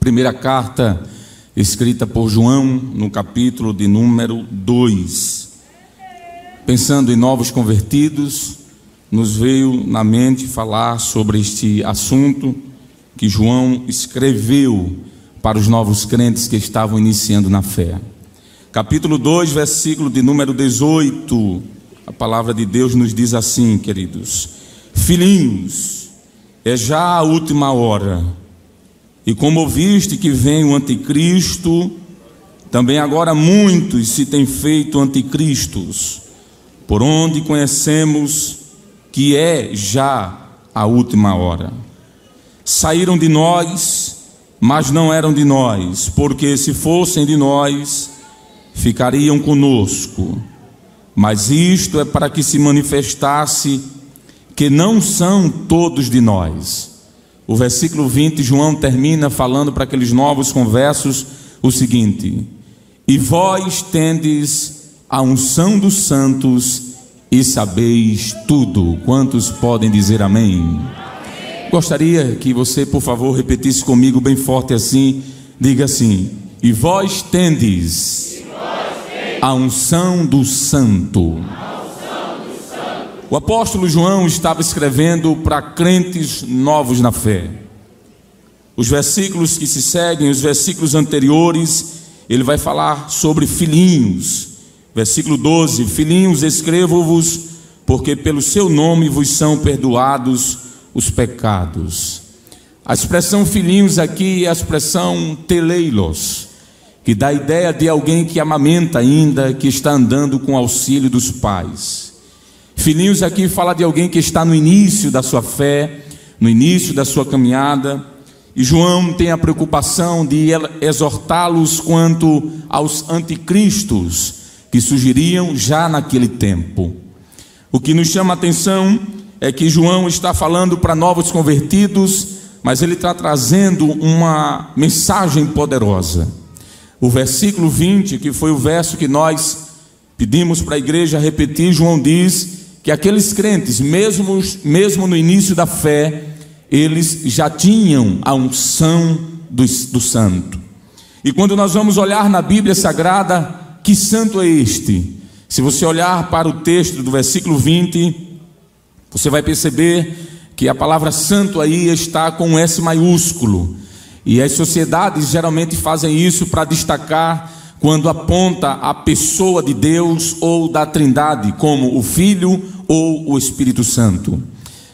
Primeira carta escrita por João, no capítulo de número 2. Pensando em novos convertidos, nos veio na mente falar sobre este assunto que João escreveu para os novos crentes que estavam iniciando na fé. Capítulo 2, versículo de número 18. A palavra de Deus nos diz assim, queridos: Filhinhos, é já a última hora. E como ouviste que vem o anticristo, também agora muitos se têm feito anticristos, por onde conhecemos que é já a última hora. Saíram de nós, mas não eram de nós, porque se fossem de nós, ficariam conosco. Mas isto é para que se manifestasse que não são todos de nós. O versículo 20, João termina falando para aqueles novos conversos o seguinte: E vós tendes a unção dos santos e sabeis tudo. Quantos podem dizer amém? Gostaria que você, por favor, repetisse comigo bem forte assim. Diga assim: E vós tendes a unção do santo. O apóstolo João estava escrevendo para crentes novos na fé. Os versículos que se seguem, os versículos anteriores, ele vai falar sobre filhinhos. Versículo 12: Filhinhos, escrevo-vos, porque pelo seu nome vos são perdoados os pecados. A expressão filhinhos aqui é a expressão teleilos, que dá a ideia de alguém que amamenta ainda, que está andando com auxílio dos pais. Filhinhos aqui fala de alguém que está no início da sua fé, no início da sua caminhada. E João tem a preocupação de exortá-los quanto aos anticristos que surgiriam já naquele tempo. O que nos chama a atenção é que João está falando para novos convertidos, mas ele está trazendo uma mensagem poderosa. O versículo 20, que foi o verso que nós pedimos para a igreja repetir, João diz que aqueles crentes, mesmo, mesmo no início da fé, eles já tinham a unção do, do santo. E quando nós vamos olhar na Bíblia Sagrada, que santo é este? Se você olhar para o texto do versículo 20, você vai perceber que a palavra santo aí está com S maiúsculo. E as sociedades geralmente fazem isso para destacar quando aponta a pessoa de Deus ou da Trindade, como o Filho ou o Espírito Santo.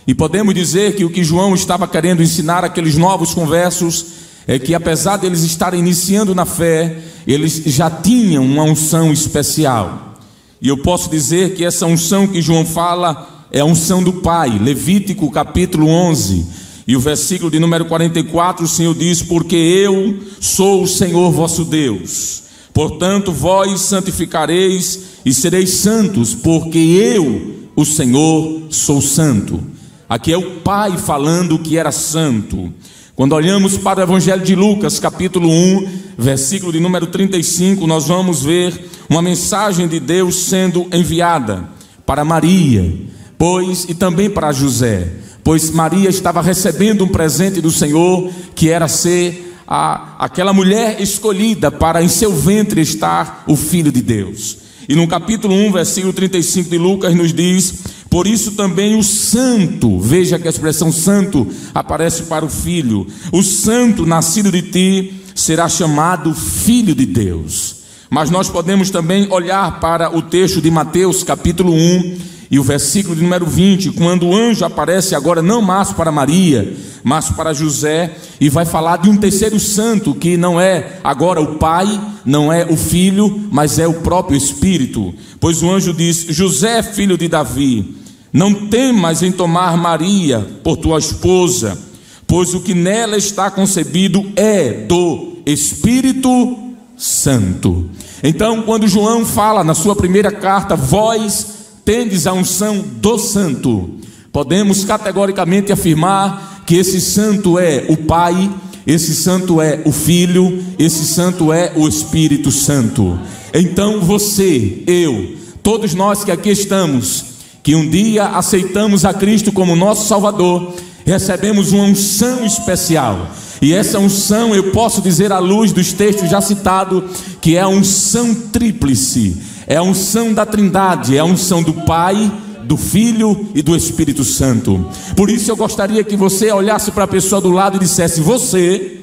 E podemos dizer que o que João estava querendo ensinar aqueles novos conversos é que, apesar deles estarem iniciando na fé, eles já tinham uma unção especial. E eu posso dizer que essa unção que João fala é a unção do Pai, Levítico capítulo 11. E o versículo de número 44, o Senhor diz: Porque eu sou o Senhor vosso Deus Portanto, vós santificareis e sereis santos, porque eu, o Senhor, sou santo. Aqui é o Pai falando que era santo. Quando olhamos para o Evangelho de Lucas, capítulo 1, versículo de número 35, nós vamos ver uma mensagem de Deus sendo enviada para Maria, pois e também para José, pois Maria estava recebendo um presente do Senhor que era ser a, aquela mulher escolhida para em seu ventre estar o Filho de Deus. E no capítulo 1, versículo 35 de Lucas, nos diz: Por isso também o santo, veja que a expressão santo aparece para o filho, o santo nascido de ti será chamado Filho de Deus. Mas nós podemos também olhar para o texto de Mateus, capítulo 1, e o versículo de número 20, quando o anjo aparece agora não mais para Maria, mas para José, e vai falar de um terceiro santo, que não é agora o Pai, não é o Filho, mas é o próprio Espírito. Pois o anjo diz: José, filho de Davi, não temas em tomar Maria por tua esposa, pois o que nela está concebido é do Espírito Santo. Então, quando João fala na sua primeira carta, vós tendes a unção do santo. Podemos categoricamente afirmar que esse santo é o Pai, esse santo é o Filho, esse santo é o Espírito Santo. Então você, eu, todos nós que aqui estamos, que um dia aceitamos a Cristo como nosso Salvador, recebemos uma unção especial. E essa unção, eu posso dizer à luz dos textos já citados, que é a unção tríplice, é a unção da Trindade, é a unção do Pai, do Filho e do Espírito Santo. Por isso eu gostaria que você olhasse para a pessoa do lado e dissesse: Você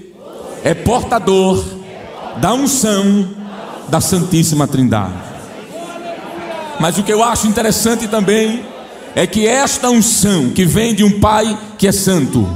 é portador da unção da Santíssima Trindade. Mas o que eu acho interessante também é que esta unção que vem de um Pai que é santo,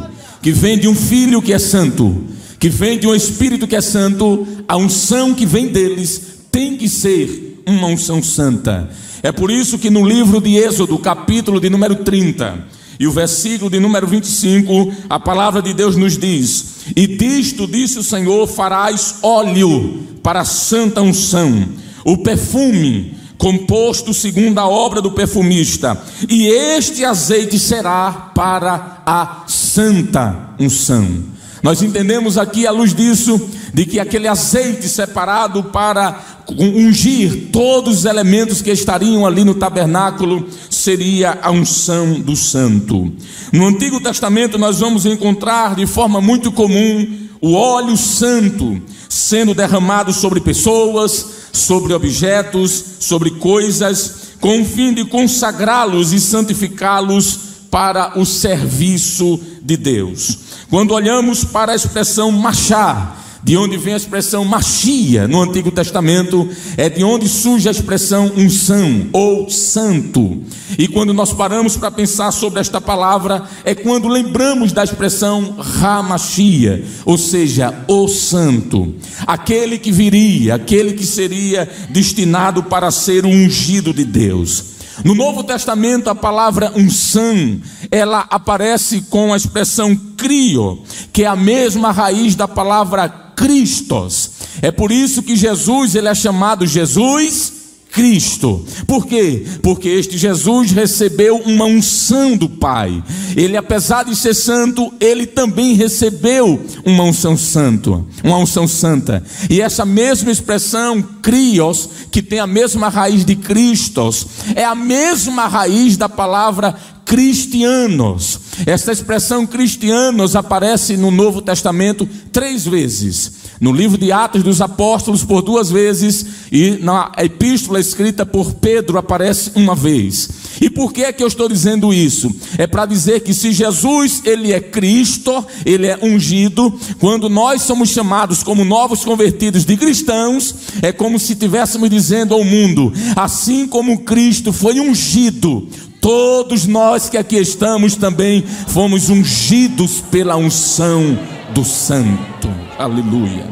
que vem de um Filho que é santo, que vem de um Espírito que é santo, a unção que vem deles tem que ser uma unção santa. É por isso que no livro de Êxodo, capítulo de número 30, e o versículo de número 25, a palavra de Deus nos diz: E disto disse o Senhor: farás óleo para a santa unção, o perfume composto segundo a obra do perfumista, e este azeite será para a santa unção. Nós entendemos aqui, à luz disso, de que aquele azeite separado para ungir todos os elementos que estariam ali no tabernáculo seria a unção do santo. No Antigo Testamento, nós vamos encontrar de forma muito comum o óleo santo sendo derramado sobre pessoas, sobre objetos, sobre coisas, com o fim de consagrá-los e santificá-los para o serviço de Deus. Quando olhamos para a expressão machar, de onde vem a expressão machia no Antigo Testamento, é de onde surge a expressão unção ou santo. E quando nós paramos para pensar sobre esta palavra, é quando lembramos da expressão ramachia, ou seja, o santo, aquele que viria, aquele que seria destinado para ser ungido de Deus. No Novo Testamento, a palavra unção, ela aparece com a expressão crio, que é a mesma raiz da palavra Cristos. É por isso que Jesus, ele é chamado Jesus Cristo. Por quê? Porque este Jesus recebeu uma unção do Pai. Ele, apesar de ser santo, ele também recebeu uma unção santo, uma unção santa. E essa mesma expressão crios, que tem a mesma raiz de Cristos, é a mesma raiz da palavra cristianos. Essa expressão cristianos aparece no Novo Testamento três vezes. No livro de Atos dos Apóstolos, por duas vezes, e na epístola escrita por Pedro aparece uma vez. E por que é que eu estou dizendo isso? É para dizer que se Jesus, ele é Cristo, ele é ungido, quando nós somos chamados como novos convertidos de cristãos, é como se estivéssemos dizendo ao mundo, assim como Cristo foi ungido, todos nós que aqui estamos também fomos ungidos pela unção do Santo. Aleluia.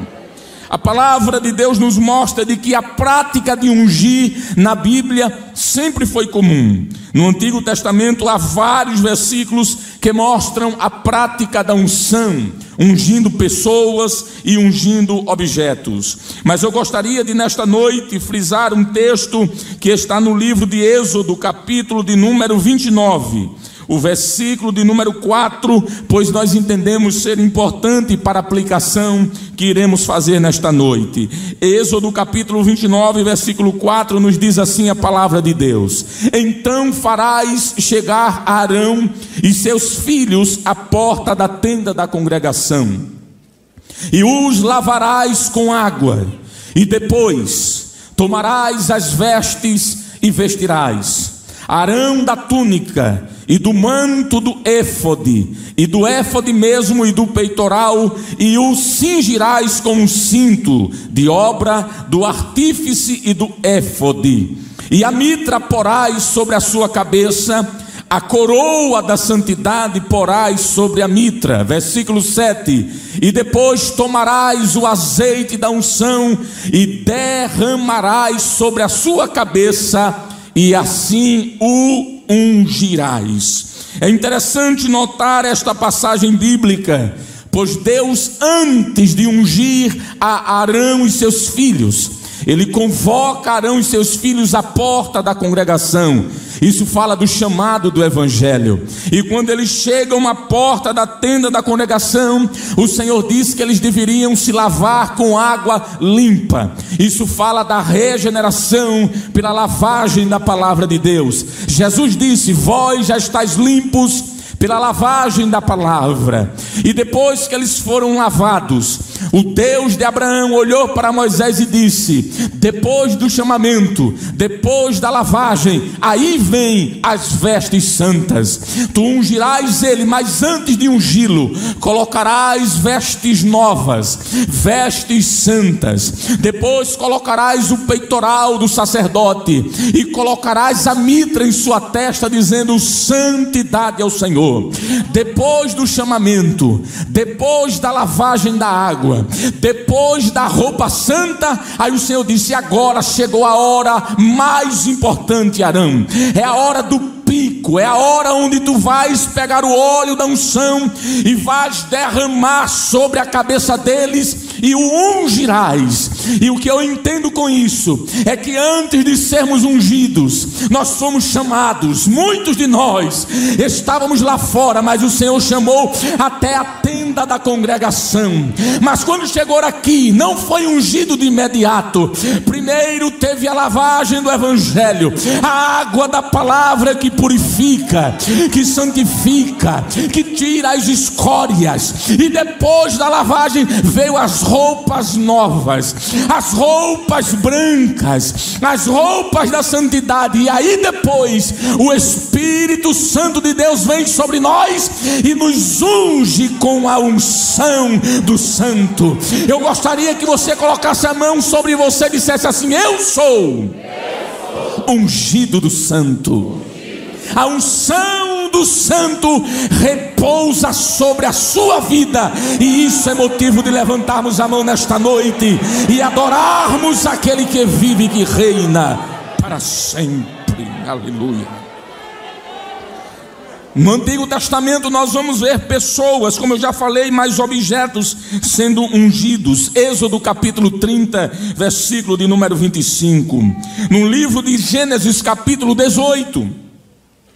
A palavra de Deus nos mostra de que a prática de ungir na Bíblia sempre foi comum. No Antigo Testamento há vários versículos que mostram a prática da unção, ungindo pessoas e ungindo objetos. Mas eu gostaria de nesta noite frisar um texto que está no livro de Êxodo, capítulo de número 29 o versículo de número 4, pois nós entendemos ser importante para a aplicação que iremos fazer nesta noite. Êxodo capítulo 29, versículo 4 nos diz assim a palavra de Deus: Então farás chegar Arão e seus filhos à porta da tenda da congregação, e os lavarás com água, e depois tomarás as vestes e vestirás Arão da túnica e do manto do éfode, e do éfode mesmo e do peitoral, e o cingirás com um cinto de obra do artífice e do éfode. E a mitra porás sobre a sua cabeça, a coroa da santidade porás sobre a mitra. Versículo 7. E depois tomarás o azeite da unção e derramarás sobre a sua cabeça e assim o ungirás. É interessante notar esta passagem bíblica, pois Deus, antes de ungir a Arão e seus filhos, ele convoca Arão e seus filhos à porta da congregação. Isso fala do chamado do Evangelho. E quando eles chegam à porta da tenda da congregação, o Senhor diz que eles deveriam se lavar com água limpa. Isso fala da regeneração pela lavagem da palavra de Deus. Jesus disse: Vós já estáis limpos pela lavagem da palavra. E depois que eles foram lavados, o Deus de Abraão olhou para Moisés e disse: Depois do chamamento, depois da lavagem, aí vem as vestes santas. Tu ungirás ele, mas antes de ungí-lo, colocarás vestes novas, vestes santas. Depois colocarás o peitoral do sacerdote e colocarás a mitra em sua testa, dizendo: Santidade ao Senhor. Depois do chamamento, depois da lavagem da água, depois da roupa santa, aí o Senhor disse: Agora chegou a hora mais importante, Arão. É a hora do pico, é a hora onde tu vais pegar o óleo da unção e vais derramar sobre a cabeça deles e o ungirás. E o que eu entendo com isso é que antes de sermos ungidos, nós fomos chamados, muitos de nós estávamos lá fora, mas o Senhor chamou até a tenda da congregação. Mas quando chegou aqui, não foi ungido de imediato. Primeiro teve a lavagem do evangelho, a água da palavra que purifica, que santifica, que tira as escórias. E depois da lavagem veio as roupas novas, as roupas brancas, as roupas da santidade. E aí depois o Espírito Santo de Deus vem sobre nós e nos unge com a unção do Santo. Eu gostaria que você colocasse a mão sobre você e dissesse assim: Eu sou ungido do Santo. A unção do Santo repousa sobre a sua vida, e isso é motivo de levantarmos a mão nesta noite e adorarmos aquele que vive e que reina para sempre. Aleluia. No Antigo Testamento nós vamos ver pessoas, como eu já falei, mais objetos sendo ungidos. Êxodo capítulo 30, versículo de número 25. No livro de Gênesis capítulo 18.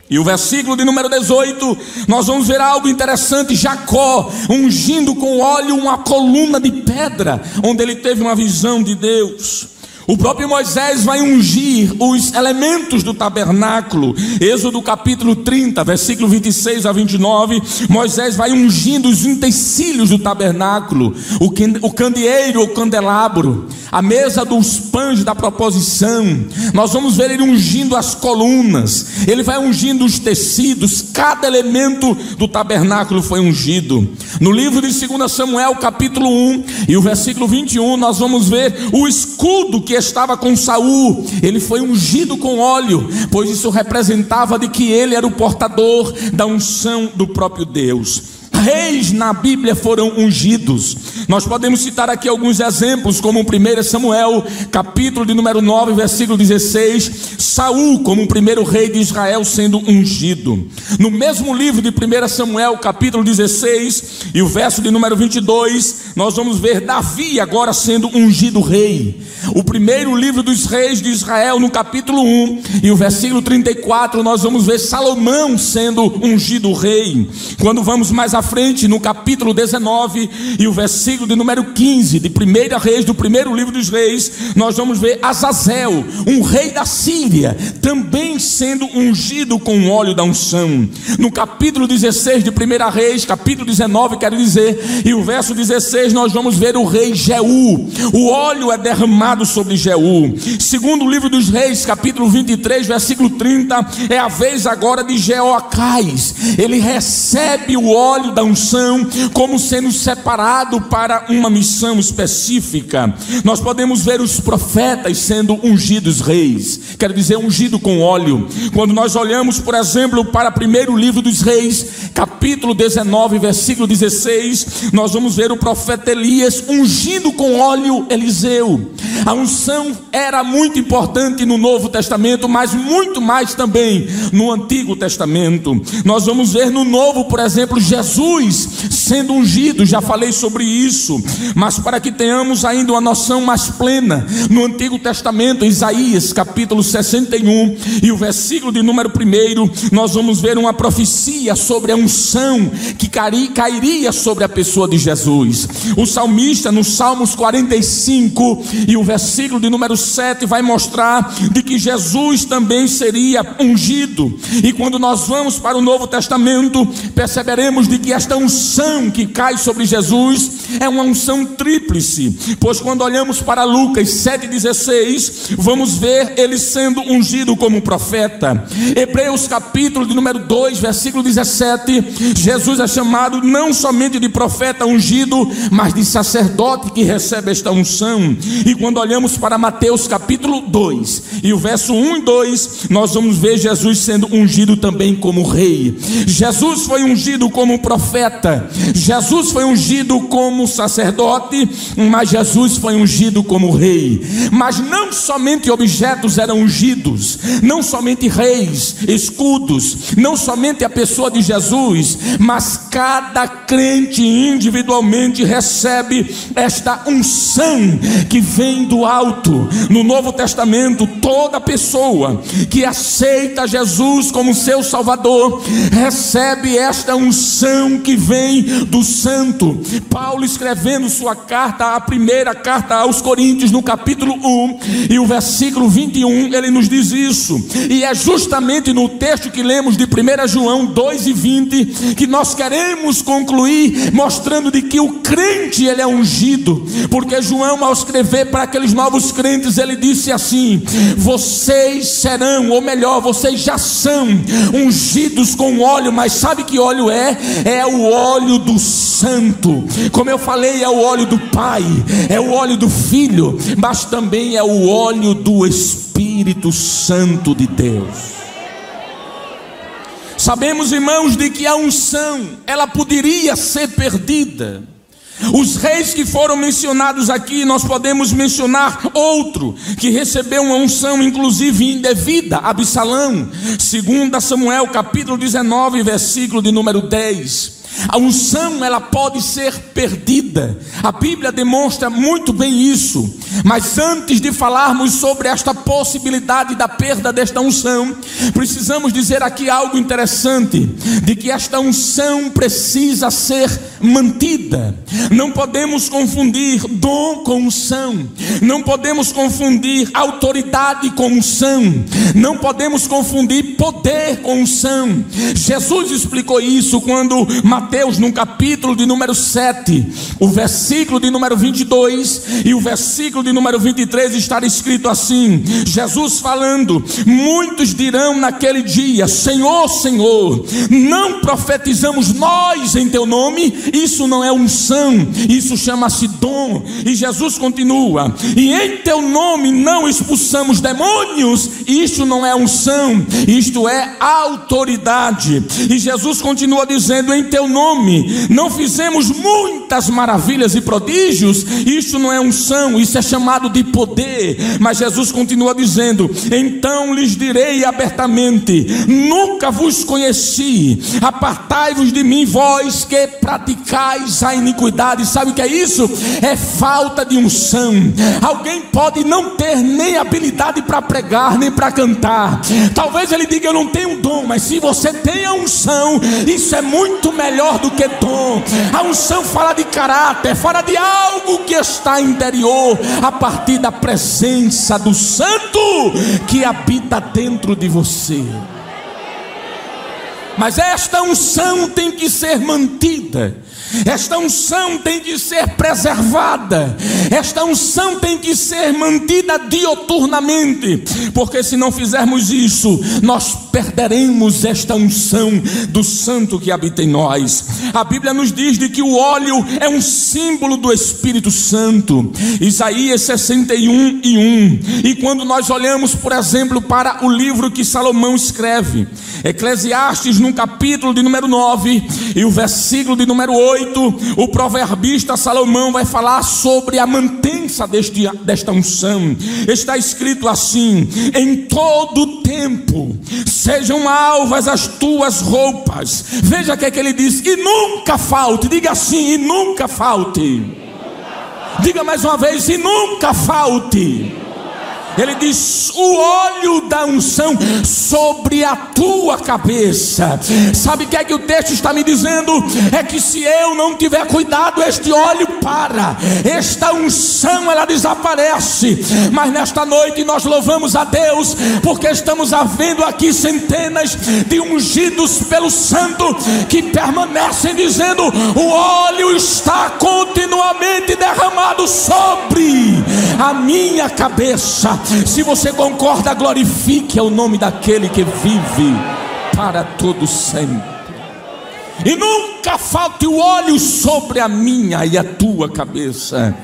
E o versículo de número 18, nós vamos ver algo interessante: Jacó ungindo com óleo uma coluna de pedra, onde ele teve uma visão de Deus. O próprio Moisés vai ungir os elementos do tabernáculo. Êxodo capítulo 30, versículo 26 a 29. Moisés vai ungindo os utensílios do tabernáculo: o candeeiro, o candelabro, a mesa dos pães da proposição. Nós vamos ver ele ungindo as colunas, ele vai ungindo os tecidos, cada elemento do tabernáculo foi ungido. No livro de 2 Samuel, capítulo 1 e o versículo 21, nós vamos ver o escudo que estava com Saul, ele foi ungido com óleo, pois isso representava de que ele era o portador da unção do próprio Deus reis na Bíblia foram ungidos. Nós podemos citar aqui alguns exemplos, como 1 Samuel, capítulo de número 9, versículo 16, Saul como o primeiro rei de Israel sendo ungido. No mesmo livro de 1 Samuel, capítulo 16, e o verso de número 22, nós vamos ver Davi agora sendo ungido rei. O primeiro livro dos reis de Israel, no capítulo 1, e o versículo 34, nós vamos ver Salomão sendo ungido rei. Quando vamos mais à frente, no capítulo 19 e o versículo de número 15, de 1 Reis, do primeiro livro dos reis, nós vamos ver Azazel, um rei da Síria, também sendo ungido com o óleo da unção. No capítulo 16 de 1 Reis, capítulo 19, quero dizer, e o verso 16, nós vamos ver o rei Jeú. O óleo é derramado sobre Jeú. Segundo o livro dos reis, capítulo 23, versículo 30, é a vez agora de Jeoacás. Ele recebe o óleo da da unção como sendo separado para uma missão específica. Nós podemos ver os profetas sendo ungidos reis, quer dizer, ungido com óleo. Quando nós olhamos, por exemplo, para o primeiro livro dos reis, capítulo 19, versículo 16, nós vamos ver o profeta Elias ungindo com óleo Eliseu. A unção era muito importante no Novo Testamento, mas muito mais também no Antigo Testamento. Nós vamos ver no Novo, por exemplo, Jesus Sendo ungido, já falei sobre isso, mas para que tenhamos ainda uma noção mais plena, no Antigo Testamento, Isaías capítulo 61 e o versículo de número 1, nós vamos ver uma profecia sobre a unção que cairia sobre a pessoa de Jesus. O salmista, no Salmos 45 e o versículo de número 7 vai mostrar de que Jesus também seria ungido. E quando nós vamos para o Novo Testamento, perceberemos de que esta unção que cai sobre Jesus é uma unção tríplice. Pois quando olhamos para Lucas 7,16, vamos ver ele sendo ungido como profeta. Hebreus capítulo de número 2, versículo 17, Jesus é chamado não somente de profeta ungido, mas de sacerdote que recebe esta unção. E quando olhamos para Mateus capítulo 2 e o verso 1 e 2, nós vamos ver Jesus sendo ungido também como rei. Jesus foi ungido como profeta, Jesus foi ungido como sacerdote, mas Jesus foi ungido como rei. Mas não somente objetos eram ungidos, não somente reis, escudos, não somente a pessoa de Jesus, mas cada crente individualmente recebe esta unção que vem do alto. No Novo Testamento, toda pessoa que aceita Jesus como seu Salvador recebe esta que vem do Santo. Paulo escrevendo sua carta, a primeira carta aos Coríntios, no capítulo 1 e o versículo 21, ele nos diz isso. E é justamente no texto que lemos de 1 João 2 e 20 que nós queremos concluir mostrando de que o crente ele é ungido, porque João ao escrever para aqueles novos crentes, ele disse assim: "Vocês serão, ou melhor, vocês já são ungidos com óleo, mas sabe que óleo é? É o óleo do santo. Como eu falei, é o óleo do Pai, é o óleo do Filho, mas também é o óleo do Espírito Santo de Deus. Sabemos, irmãos, de que a unção, ela poderia ser perdida. Os reis que foram mencionados aqui, nós podemos mencionar outro que recebeu uma unção inclusive indevida, Absalão, segundo Samuel capítulo 19, versículo de número 10. A unção ela pode ser perdida. A Bíblia demonstra muito bem isso. Mas antes de falarmos sobre esta possibilidade da perda desta unção, precisamos dizer aqui algo interessante, de que esta unção precisa ser mantida. Não podemos confundir dom com unção. Não podemos confundir autoridade com unção. Não podemos confundir poder com unção. Jesus explicou isso quando Mateus, no capítulo de número 7, o versículo de número 22 e o versículo de número 23 está escrito assim: Jesus falando: Muitos dirão naquele dia: Senhor, Senhor, não profetizamos nós em teu nome? Isso não é unção, isso chama-se dom. E Jesus continua: E em teu nome não expulsamos demônios? Isso não é unção, isto é autoridade. E Jesus continua dizendo: Em teu nome, não fizemos muitas maravilhas e prodígios, isso não é unção, isso é chamado de poder. Mas Jesus continua dizendo: Então lhes direi abertamente: Nunca vos conheci, apartai-vos de mim, vós que praticais a iniquidade. Sabe o que é isso? É falta de unção. Alguém pode não ter nem habilidade para pregar, nem para cantar. Talvez ele diga: Eu não tenho dom, mas se você tem a unção, isso é muito melhor melhor do que dom. A unção fala de caráter, fala de algo que está interior, a partir da presença do Santo que habita dentro de você. Mas esta unção tem que ser mantida. Esta unção tem que ser preservada, esta unção tem que ser mantida dioturnamente, porque se não fizermos isso, nós perderemos esta unção do Santo que habita em nós. A Bíblia nos diz de que o óleo é um símbolo do Espírito Santo, Isaías 61 e 1. E quando nós olhamos, por exemplo, para o livro que Salomão escreve, Eclesiastes, no capítulo de número 9 e o versículo de número 8 o proverbista Salomão vai falar sobre a mantença deste, desta unção. Está escrito assim: em todo tempo sejam alvas as tuas roupas. Veja o que, é que ele diz: e nunca falte. Diga assim: e nunca falte. Diga mais uma vez: e nunca falte. Ele diz: o óleo da unção sobre a tua cabeça. Sabe o que é que o texto está me dizendo? É que se eu não tiver cuidado, este óleo para, esta unção ela desaparece. Mas nesta noite nós louvamos a Deus, porque estamos havendo aqui centenas de ungidos pelo Santo que permanecem dizendo: o óleo está continuamente derramado sobre a minha cabeça. Se você concorda, glorifique o nome daquele que vive para todo sempre. E nunca falte o óleo sobre a minha e a tua cabeça.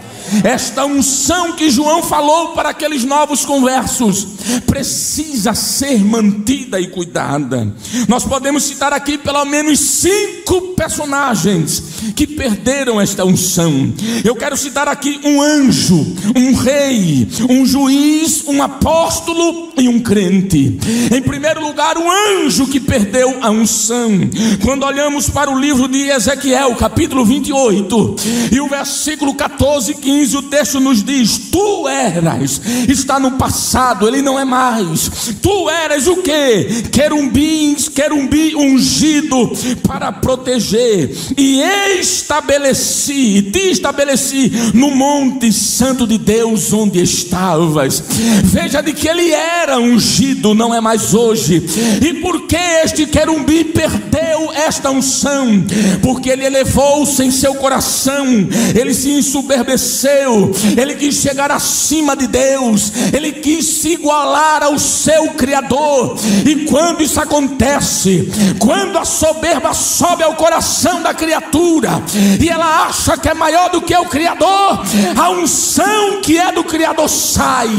Esta unção que João falou para aqueles novos conversos precisa ser mantida e cuidada. Nós podemos citar aqui pelo menos cinco personagens que perderam esta unção. Eu quero citar aqui um anjo, um rei, um juiz, um apóstolo e um crente. Em primeiro lugar, um anjo que perdeu a unção. Quando olhamos para o livro de Ezequiel, capítulo 28, e o versículo 14 e 15, o texto nos diz: Tu eras, está no passado, ele não é mais. Tu eras o que? Querumbins, querumbi ungido para proteger, e estabeleci, te estabeleci no monte santo de Deus onde estavas. Veja de que ele era ungido, não é mais hoje. E por que este querumbi perdeu esta unção? Porque ele elevou-se em seu coração, ele se ensoberbeceu, ele quis chegar acima de Deus, ele quis se igualar ao seu Criador. E quando isso acontece, quando a soberba sobe ao coração da criatura e ela acha que é maior do que o Criador, a unção que é do Criador sai,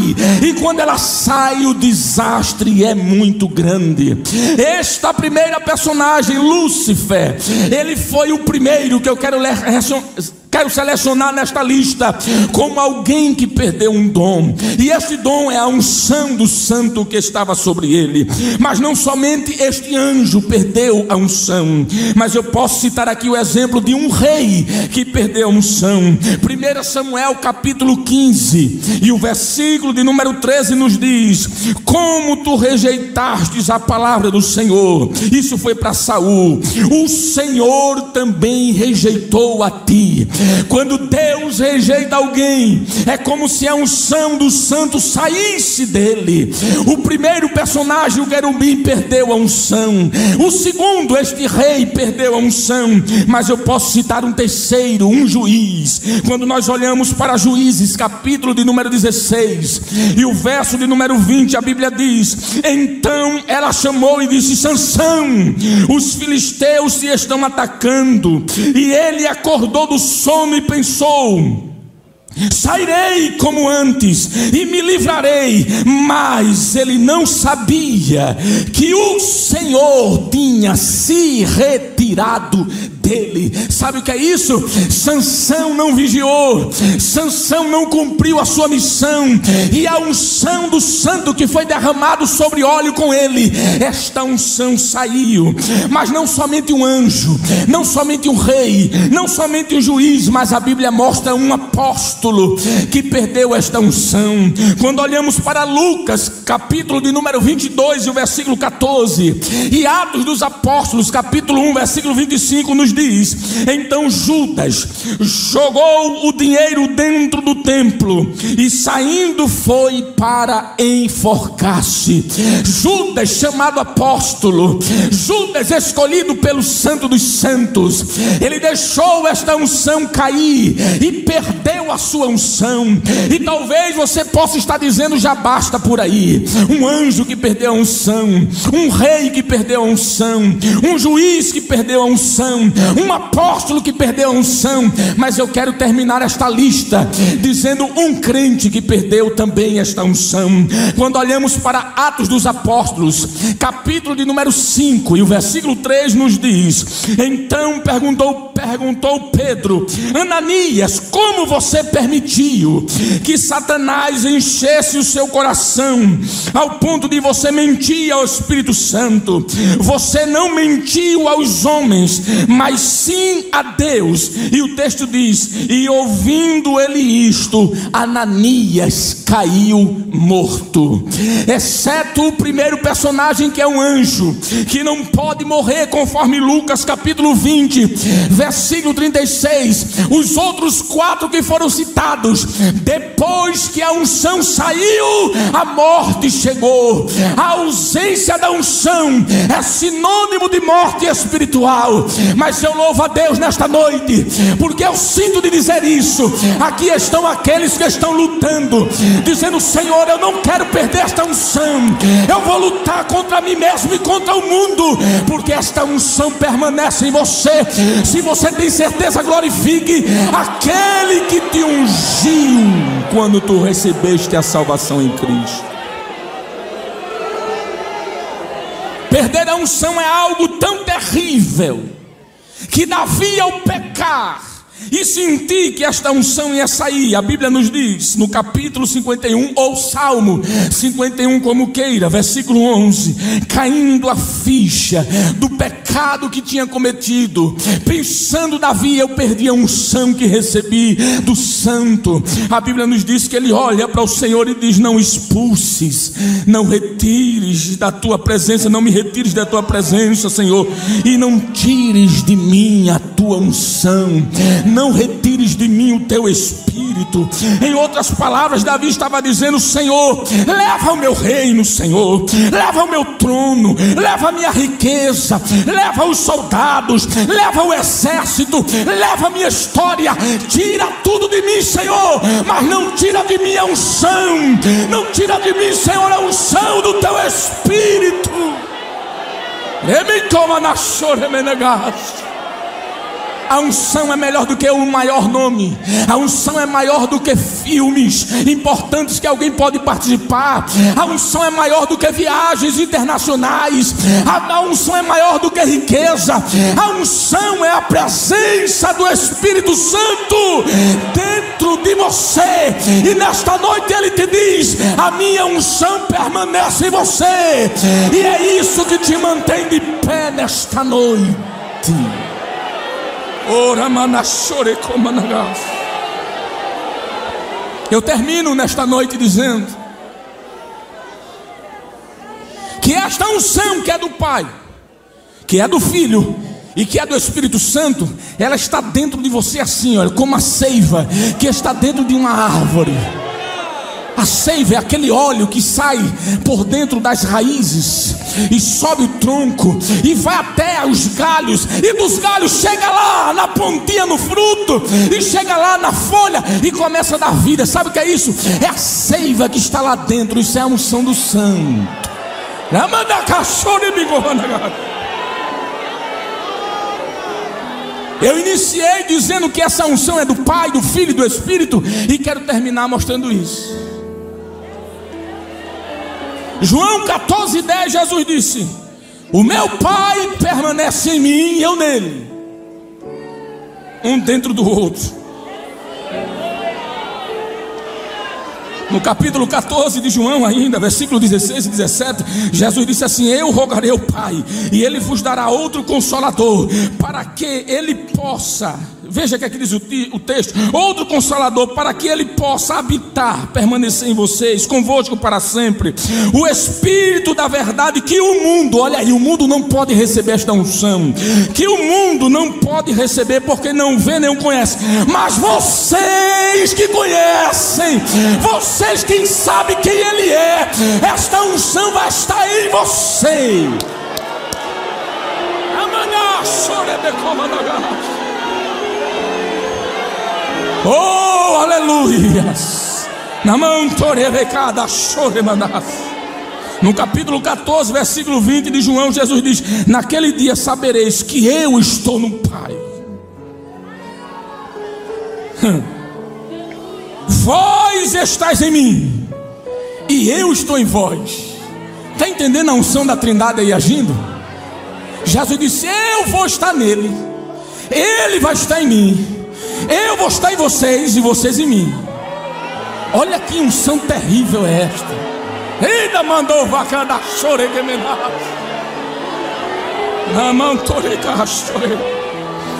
e quando ela sai, o desastre é muito grande. Esta primeira personagem, Lúcifer, ele foi o primeiro que eu quero ler quero selecionar nesta lista como alguém que perdeu um dom, e esse dom é a unção do santo que estava sobre ele. Mas não somente este anjo perdeu a unção, mas eu posso citar aqui o exemplo de um rei que perdeu a unção. 1 Samuel capítulo 15, e o versículo de número 13 nos diz: Como tu rejeitastes a palavra do Senhor, isso foi para Saul, o Senhor também rejeitou a ti. Quando Deus rejeita alguém, é como se a unção do santo saísse dele. O primeiro personagem, o querubim, perdeu a unção. O segundo, este rei, perdeu a unção. Mas eu posso citar um terceiro, um juiz. Quando nós olhamos para Juízes, capítulo de número 16, e o verso de número 20, a Bíblia diz: Então ela chamou e disse: Sansão, os filisteus se estão atacando. E ele acordou do e pensou: Sairei como antes e me livrarei, mas ele não sabia que o Senhor tinha se retirado dele. Sabe o que é isso? Sansão não vigiou, Sansão não cumpriu a sua missão, e a unção do santo que foi derramado sobre óleo com ele, esta unção saiu. Mas não somente um anjo, não somente um rei, não somente um juiz, mas a Bíblia mostra um apóstolo que perdeu esta unção. Quando olhamos para Lucas, capítulo de número 22 e o versículo 14, e Atos dos Apóstolos, capítulo 1, versículo 25, nos diz: Então Judas jogou o dinheiro dentro do templo e saindo foi para enforcar-se. Judas, chamado apóstolo, Judas, escolhido pelo Santo dos Santos, ele deixou esta unção cair e perdeu a sua unção. E talvez você possa estar dizendo: já basta por aí. Um anjo que perdeu a unção, um rei que perdeu a unção, um juiz que perdeu a unção, um apóstolo que perdeu a unção, mas eu quero terminar esta lista dizendo um crente que perdeu também esta unção. Quando olhamos para Atos dos Apóstolos, capítulo de número 5, e o versículo 3 nos diz: Então perguntou, perguntou Pedro, Ananias, como você permitiu que Satanás enchesse o seu coração ao ponto de você mentir ao Espírito Santo? Você não mentiu aos homens, mas sim a Deus. E o texto diz: E ouvindo ele isto, Ananias caiu morto. Exceto o primeiro personagem que é um anjo, que não pode morrer, conforme Lucas capítulo 20, versículo 36. Os outros quatro que foram citados, depois que a unção saiu, a morte chegou. A ausência da unção é sinônimo de morte espiritual. Mas eu louvo a Deus nesta noite, porque eu sinto de dizer isso. Aqui estão aqueles que estão lutando, dizendo: Senhor, eu não quero perder esta unção. Eu vou lutar contra mim mesmo e contra o mundo, porque esta unção permanece em você. Se você tem certeza, glorifique aquele que te ungiu quando tu recebeste a salvação em Cristo. Perder a unção é algo tão terrível que Davi, ao pecar, e senti que esta unção ia sair. A Bíblia nos diz, no capítulo 51, ou Salmo 51, como queira, versículo 11: caindo a ficha do pecado que tinha cometido, pensando, Davi, eu perdi a unção que recebi do Santo. A Bíblia nos diz que ele olha para o Senhor e diz: Não expulses, não retires da tua presença, não me retires da tua presença, Senhor, e não tires de mim a tua unção não retires de mim o teu espírito. Em outras palavras, Davi estava dizendo: Senhor, leva o meu reino, Senhor, leva o meu trono, leva a minha riqueza, leva os soldados, leva o exército, leva a minha história, tira tudo de mim, Senhor, mas não tira de mim a unção, não tira de mim, Senhor, a unção do teu espírito. E me toma na chore menegas. A unção é melhor do que o maior nome. A unção é maior do que filmes importantes que alguém pode participar. A unção é maior do que viagens internacionais. A unção é maior do que riqueza. A unção é a presença do Espírito Santo dentro de você. E nesta noite ele te diz: A minha unção permanece em você. E é isso que te mantém de pé nesta noite. Eu termino nesta noite dizendo que esta unção que é do Pai, que é do Filho e que é do Espírito Santo, ela está dentro de você assim, olha, como a seiva que está dentro de uma árvore. A seiva é aquele óleo que sai por dentro das raízes e sobe o tronco e vai até os galhos e dos galhos chega lá na pontinha no fruto e chega lá na folha e começa a dar vida. Sabe o que é isso? É a seiva que está lá dentro. Isso é a unção do santo. Eu iniciei dizendo que essa unção é do Pai, do Filho e do Espírito e quero terminar mostrando isso. João 14, 10, Jesus disse: O meu Pai permanece em mim e eu nele, um dentro do outro. No capítulo 14 de João, ainda, versículo 16 e 17, Jesus disse assim: Eu rogarei ao Pai, e ele vos dará outro consolador, para que ele possa Veja que aqui diz o, o, texto: outro consolador, para que ele possa habitar, permanecer em vocês, convosco para sempre. O Espírito da verdade que o mundo, olha aí, o mundo não pode receber esta unção, que o mundo não pode receber porque não vê nem conhece, mas vocês que conhecem, vocês que sabem quem Ele é, esta unção vai estar em você. Amanhã, chore de comandar. Oh, aleluias! Na mão torevecada, choremandas. No capítulo 14, versículo 20 de João, Jesus diz: Naquele dia sabereis que eu estou no Pai. Hum. Vós estáis em mim, e eu estou em vós. Está entendendo a unção da trindade aí agindo? Jesus disse: Eu vou estar nele, ele vai estar em mim. Eu vou estar em vocês e vocês em mim. Olha que unção terrível é esta. Ainda mandou vaca da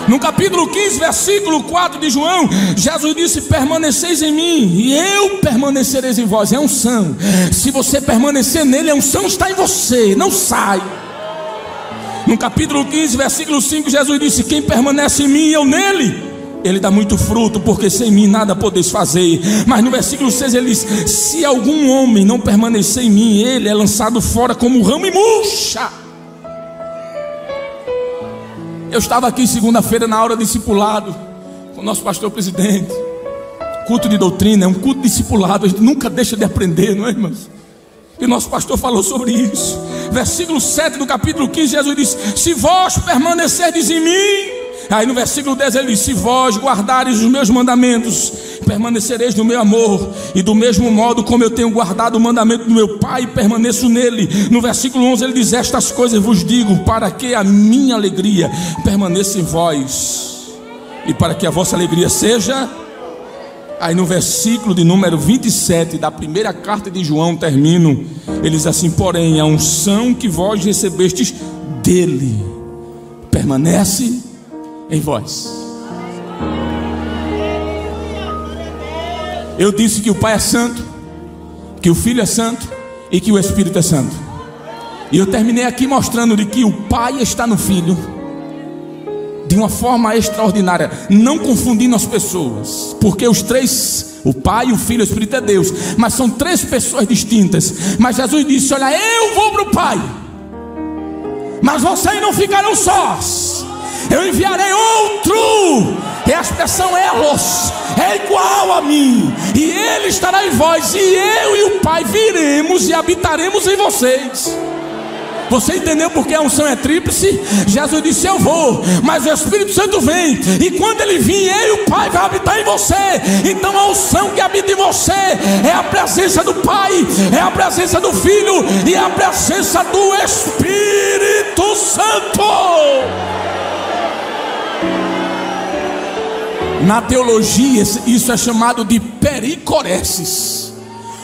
No capítulo 15, versículo 4 de João, Jesus disse: Permaneceis em mim, e eu permanecereis em vós. É unção. Se você permanecer nele, a unção está em você, não sai. No capítulo 15, versículo 5, Jesus disse: Quem permanece em mim eu nele, ele dá muito fruto, porque sem mim nada podeis fazer. Mas no versículo 6 ele diz: Se algum homem não permanecer em mim, ele é lançado fora como ramo e murcha. Eu estava aqui segunda-feira na hora de discipulado com o nosso pastor presidente. Culto de doutrina é um culto discipulado, a gente nunca deixa de aprender, não é, irmãos? E nosso pastor falou sobre isso. Versículo 7 do capítulo 15, Jesus disse: Se vós permanecerdes em mim, Aí no versículo 10 ele diz: Se vós guardares os meus mandamentos, permanecereis no meu amor, e do mesmo modo como eu tenho guardado o mandamento do meu Pai, permaneço nele. No versículo 11 ele diz: Estas coisas vos digo, para que a minha alegria permaneça em vós, e para que a vossa alegria seja. Aí no versículo de número 27 da primeira carta de João, termino, ele diz assim: Porém, a unção que vós recebestes dele permanece em vós. Eu disse que o Pai é santo, que o Filho é santo e que o Espírito é santo. E eu terminei aqui mostrando de que o Pai está no Filho de uma forma extraordinária, não confundindo as pessoas, porque os três, o Pai, o Filho e o Espírito é Deus, mas são três pessoas distintas. Mas Jesus disse: Olha, eu vou para o Pai, mas vocês não ficarão sós eu enviarei outro. E a expressão elos é igual a mim, e ele estará em vós, e eu e o Pai viremos e habitaremos em vocês. Você entendeu porque a unção é tríplice? Jesus disse: Eu vou, mas o Espírito Santo vem, e quando ele vir, ele e o Pai vai habitar em você. Então a unção que habita em você é a presença do Pai, é a presença do Filho e é a presença do Espírito Santo. Na teologia, isso é chamado de pericoresis.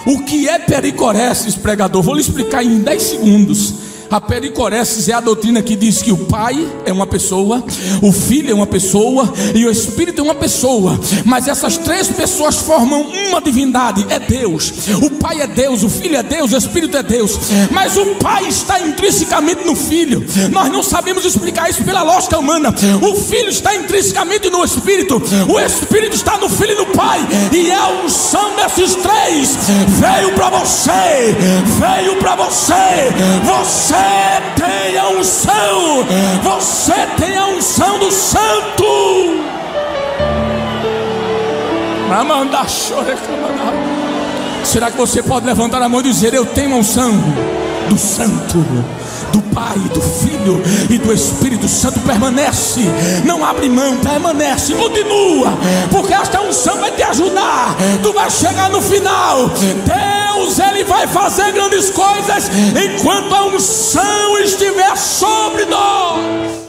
O que é pericoresis, pregador? Vou lhe explicar em 10 segundos. A pericoresis é a doutrina que diz que o Pai é uma pessoa, o Filho é uma pessoa e o Espírito é uma pessoa. Mas essas três pessoas formam uma divindade, é Deus. O Pai é Deus, o Filho é Deus, o Espírito é Deus. Mas o Pai está intrinsecamente no Filho. Nós não sabemos explicar isso pela lógica humana. O Filho está intrinsecamente no Espírito. O Espírito está no Filho e no Pai. E é a unção desses três veio para você, veio para você. Você tem a unção, você tem a unção do santo. Será que você pode levantar a mão e dizer: Eu tenho a unção do santo? do Pai, do Filho e do Espírito Santo permanece, não abre mão, permanece, continua, porque esta unção vai te ajudar. Tu vai chegar no final. Deus, Ele vai fazer grandes coisas enquanto a unção estiver sobre nós.